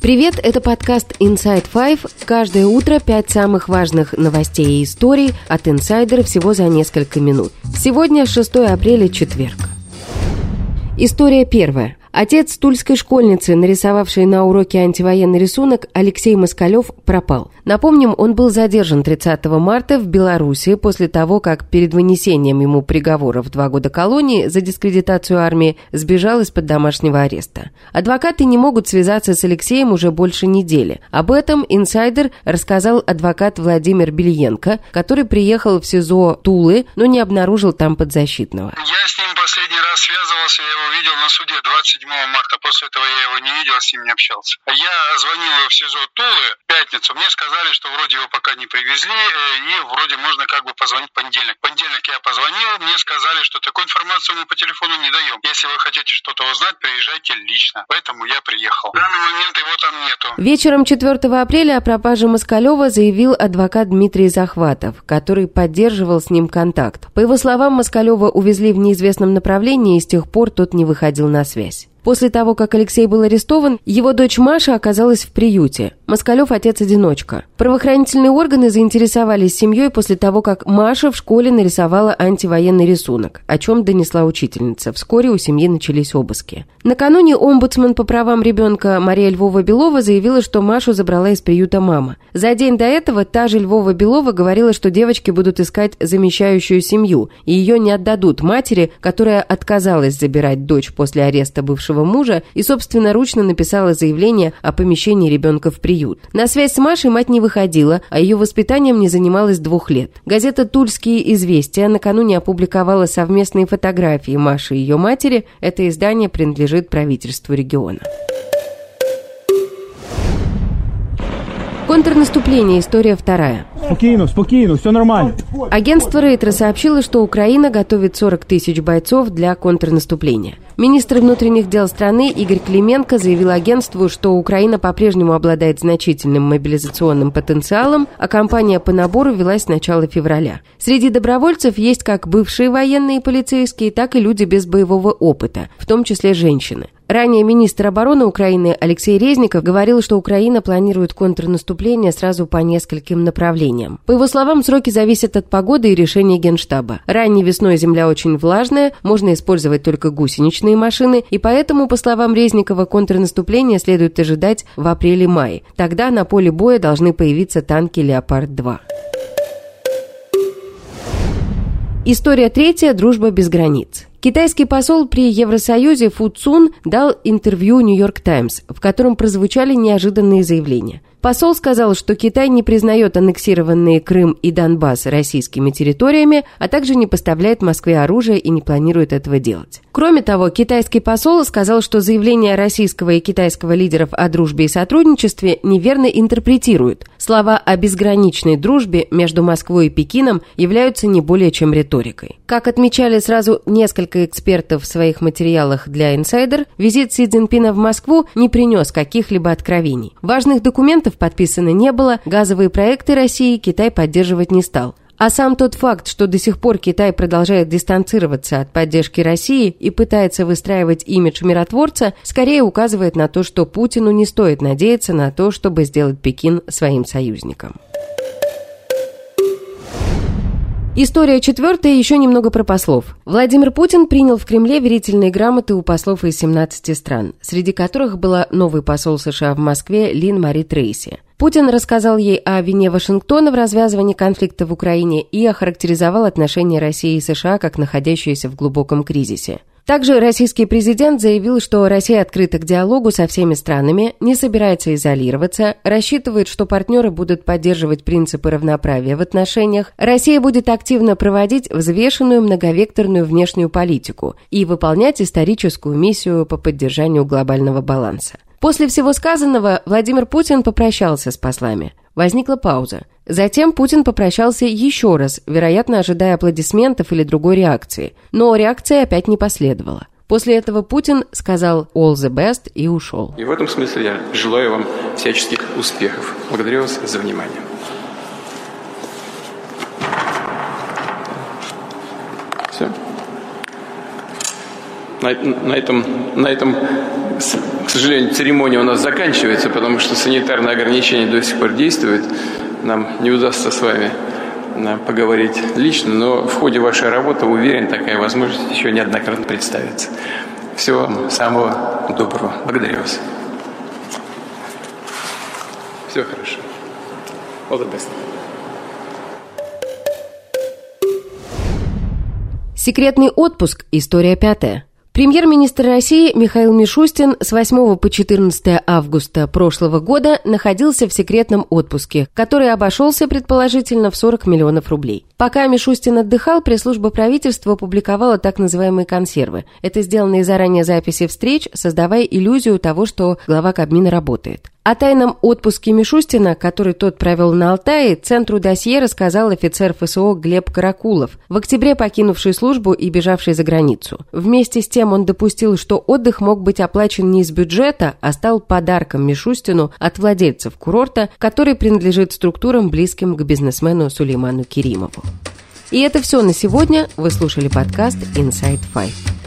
Привет, это подкаст Inside Five. Каждое утро пять самых важных новостей и историй от инсайдера всего за несколько минут. Сегодня 6 апреля, четверг. История первая. Отец тульской школьницы, нарисовавшей на уроке антивоенный рисунок, Алексей Москалев, пропал. Напомним, он был задержан 30 марта в Беларуси после того, как перед вынесением ему приговора в два года колонии за дискредитацию армии сбежал из-под домашнего ареста. Адвокаты не могут связаться с Алексеем уже больше недели. Об этом инсайдер рассказал адвокат Владимир Бельенко, который приехал в СИЗО Тулы, но не обнаружил там подзащитного. Я с ним связывался, я его видел на суде 27 марта. После этого я его не видел, с ним не общался. Я звонил в СИЗО Тулы пятницу. Мне сказали, что вроде его пока не привезли, э, и вроде можно как бы позвонить в понедельник. В понедельник я позвонил, мне сказали, что такую информацию мы по телефону не даем. Если вы хотите что-то узнать, приезжайте лично. Поэтому я приехал. В данный момент его там нету. Вечером 4 апреля о пропаже Москалева заявил адвокат Дмитрий Захватов, который поддерживал с ним контакт. По его словам, Москалева увезли в неизвестном направлении, и с тех пор тот не выходил на связь. После того, как Алексей был арестован, его дочь Маша оказалась в приюте. Москалев – отец-одиночка. Правоохранительные органы заинтересовались семьей после того, как Маша в школе нарисовала антивоенный рисунок, о чем донесла учительница. Вскоре у семьи начались обыски. Накануне омбудсман по правам ребенка Мария Львова-Белова заявила, что Машу забрала из приюта мама. За день до этого та же Львова-Белова говорила, что девочки будут искать замещающую семью, и ее не отдадут матери, которая отказалась забирать дочь после ареста бывшего мужа и собственноручно написала заявление о помещении ребенка в приют приют. На связь с Машей мать не выходила, а ее воспитанием не занималась двух лет. Газета «Тульские известия» накануне опубликовала совместные фотографии Маши и ее матери. Это издание принадлежит правительству региона. Контрнаступление. История вторая. Спокойно, спокойно, все нормально. Агентство Рейтера сообщило, что Украина готовит 40 тысяч бойцов для контрнаступления. Министр внутренних дел страны Игорь Клименко заявил агентству, что Украина по-прежнему обладает значительным мобилизационным потенциалом, а кампания по набору велась с начала февраля. Среди добровольцев есть как бывшие военные и полицейские, так и люди без боевого опыта, в том числе женщины. Ранее министр обороны Украины Алексей Резников говорил, что Украина планирует контрнаступление сразу по нескольким направлениям. По его словам, сроки зависят от погоды и решения Генштаба. Ранней весной земля очень влажная, можно использовать только гусеничные машины, и поэтому, по словам Резникова, контрнаступление следует ожидать в апреле-мае. Тогда на поле боя должны появиться танки «Леопард-2». История третья. Дружба без границ. Китайский посол при Евросоюзе Фу Цун дал интервью «Нью-Йорк Таймс», в котором прозвучали неожиданные заявления. Посол сказал, что Китай не признает аннексированные Крым и Донбасс российскими территориями, а также не поставляет Москве оружие и не планирует этого делать. Кроме того, китайский посол сказал, что заявления российского и китайского лидеров о дружбе и сотрудничестве неверно интерпретируют. Слова о безграничной дружбе между Москвой и Пекином являются не более чем риторикой. Как отмечали сразу несколько экспертов в своих материалах для «Инсайдер», визит Си Цзиньпина в Москву не принес каких-либо откровений. Важных документов документов подписано не было, газовые проекты России Китай поддерживать не стал. А сам тот факт, что до сих пор Китай продолжает дистанцироваться от поддержки России и пытается выстраивать имидж миротворца, скорее указывает на то, что Путину не стоит надеяться на то, чтобы сделать Пекин своим союзником. История четвертая, еще немного про послов. Владимир Путин принял в Кремле верительные грамоты у послов из 17 стран, среди которых была новый посол США в Москве Лин Мари Трейси. Путин рассказал ей о вине Вашингтона в развязывании конфликта в Украине и охарактеризовал отношения России и США как находящиеся в глубоком кризисе. Также российский президент заявил, что Россия открыта к диалогу со всеми странами, не собирается изолироваться, рассчитывает, что партнеры будут поддерживать принципы равноправия в отношениях, Россия будет активно проводить взвешенную многовекторную внешнюю политику и выполнять историческую миссию по поддержанию глобального баланса. После всего сказанного Владимир Путин попрощался с послами. Возникла пауза. Затем Путин попрощался еще раз, вероятно, ожидая аплодисментов или другой реакции. Но реакция опять не последовала. После этого Путин сказал «all the best» и ушел. И в этом смысле я желаю вам всяческих успехов. Благодарю вас за внимание. Все. На, на, этом, на этом, к сожалению, церемония у нас заканчивается, потому что санитарные ограничения до сих пор действуют. Нам не удастся с вами э, поговорить лично, но в ходе вашей работы, уверен, такая возможность еще неоднократно представится. Всего вам самого доброго. Благодарю вас. Все хорошо. All the best. Секретный отпуск. История пятая. Премьер-министр России Михаил Мишустин с 8 по 14 августа прошлого года находился в секретном отпуске, который обошелся предположительно в 40 миллионов рублей. Пока Мишустин отдыхал, пресс-служба правительства публиковала так называемые консервы. Это сделанные заранее записи встреч, создавая иллюзию того, что глава Кабмина работает. О тайном отпуске Мишустина, который тот провел на Алтае, Центру досье рассказал офицер ФСО Глеб Каракулов, в октябре покинувший службу и бежавший за границу. Вместе с тем он допустил, что отдых мог быть оплачен не из бюджета, а стал подарком Мишустину от владельцев курорта, который принадлежит структурам, близким к бизнесмену Сулейману Керимову. И это все на сегодня. Вы слушали подкаст Inside Five.